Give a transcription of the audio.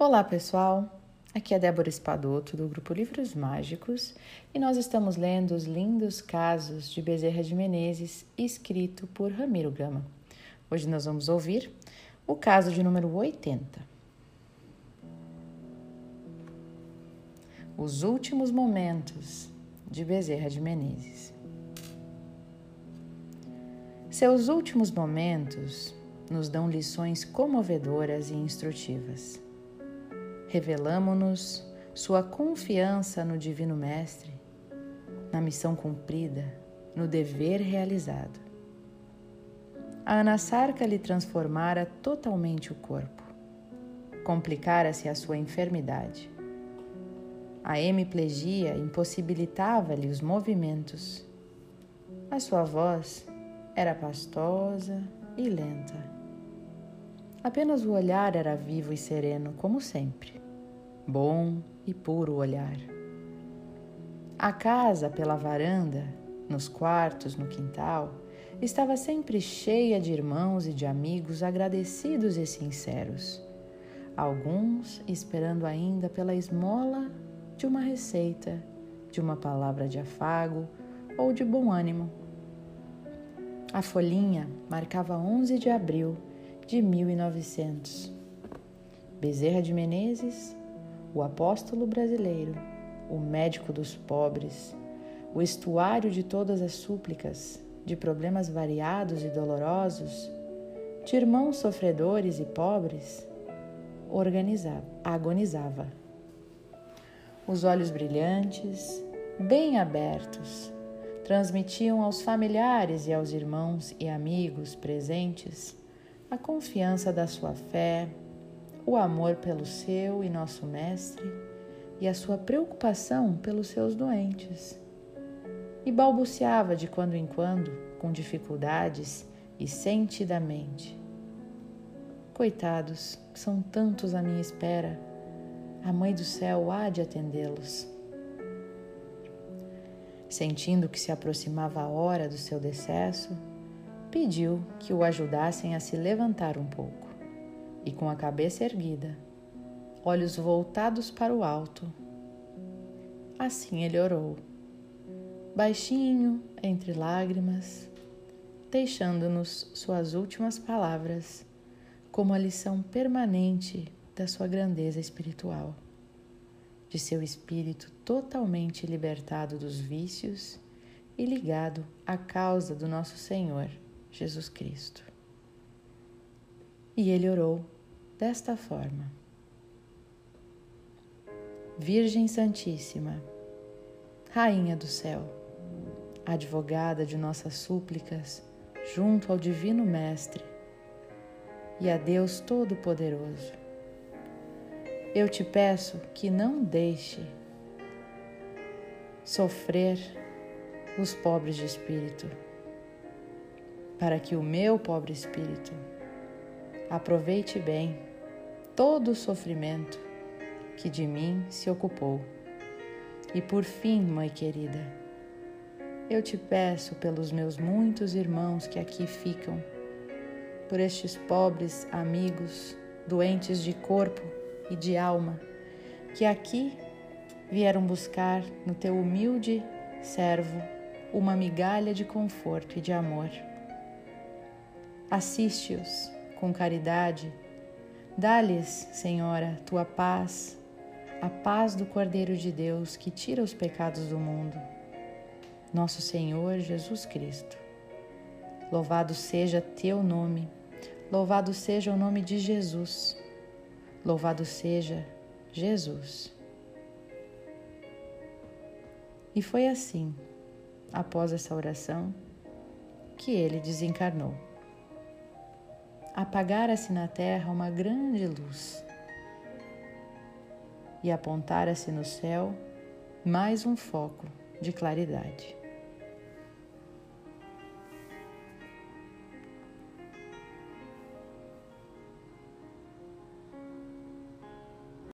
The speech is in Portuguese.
Olá, pessoal! Aqui é Débora Espadoto, do grupo Livros Mágicos, e nós estamos lendo os lindos casos de Bezerra de Menezes, escrito por Ramiro Gama. Hoje nós vamos ouvir o caso de número 80. Os últimos momentos de Bezerra de Menezes. Seus últimos momentos nos dão lições comovedoras e instrutivas. Revelamo-nos sua confiança no Divino Mestre, na missão cumprida, no dever realizado. A Anasarca lhe transformara totalmente o corpo. Complicara-se a sua enfermidade. A hemiplegia impossibilitava-lhe os movimentos. A sua voz era pastosa e lenta. Apenas o olhar era vivo e sereno, como sempre. Bom e puro olhar. A casa, pela varanda, nos quartos, no quintal, estava sempre cheia de irmãos e de amigos agradecidos e sinceros. Alguns esperando ainda pela esmola de uma receita, de uma palavra de afago ou de bom ânimo a folhinha marcava 11 de abril de 1900. Bezerra de Menezes, o apóstolo brasileiro, o médico dos pobres, o estuário de todas as súplicas, de problemas variados e dolorosos, de irmãos sofredores e pobres, organizava, agonizava. Os olhos brilhantes, bem abertos, transmitiam aos familiares e aos irmãos e amigos presentes a confiança da sua fé, o amor pelo seu e nosso Mestre e a sua preocupação pelos seus doentes. E balbuciava de quando em quando, com dificuldades e sentidamente: Coitados, são tantos à minha espera, a Mãe do Céu há de atendê-los. Sentindo que se aproximava a hora do seu decesso, pediu que o ajudassem a se levantar um pouco e, com a cabeça erguida, olhos voltados para o alto. Assim ele orou, baixinho, entre lágrimas, deixando-nos suas últimas palavras como a lição permanente da sua grandeza espiritual de seu espírito totalmente libertado dos vícios e ligado à causa do nosso Senhor Jesus Cristo. E ele orou desta forma: Virgem Santíssima, Rainha do céu, advogada de nossas súplicas junto ao Divino Mestre e a Deus Todo-Poderoso eu te peço que não deixe sofrer os pobres de espírito, para que o meu pobre espírito aproveite bem todo o sofrimento que de mim se ocupou. E por fim, mãe querida, eu te peço pelos meus muitos irmãos que aqui ficam, por estes pobres amigos doentes de corpo e de alma, que aqui vieram buscar no teu humilde servo uma migalha de conforto e de amor. Assiste-os com caridade, dá-lhes, Senhora, tua paz, a paz do Cordeiro de Deus que tira os pecados do mundo, nosso Senhor Jesus Cristo. Louvado seja teu nome, louvado seja o nome de Jesus Louvado seja Jesus. E foi assim, após essa oração, que ele desencarnou. Apagara-se na terra uma grande luz e apontara-se no céu mais um foco de claridade.